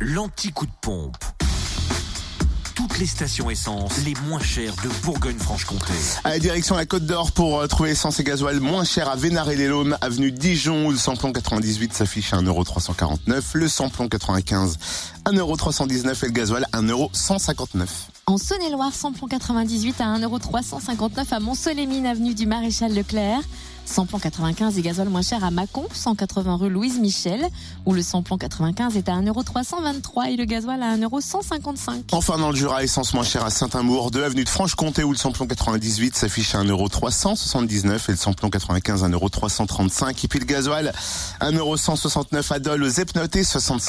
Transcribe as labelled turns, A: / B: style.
A: l'anti-coup de pompe. Toutes les stations essence les moins chères de Bourgogne-Franche-Comté.
B: À la direction la Côte d'Or pour euh, trouver essence et gasoil moins cher à vénaré les laumes avenue Dijon, où le samplon 98 s'affiche à 1,349€, le samplon 95 1,319€ et le gasoil 1,159€.
C: En Saône-et-Loire, samplon 98 à 1,359€ à Mont-Solémine, avenue du Maréchal Leclerc. Samplon 95 et gasoil moins cher à Mâcon, 180 rue Louise Michel, où le samplon 95 est à 1,323€ et le gasoil à 1,155€.
B: Enfin dans le Jura, essence moins chère à Saint-Amour, 2 avenue de Franche-Comté, où le samplon 98 s'affiche à 1,379€ et le samplon 95 1,335€ et puis le gasoil 1,169€ à Dole, aux Epnotés 65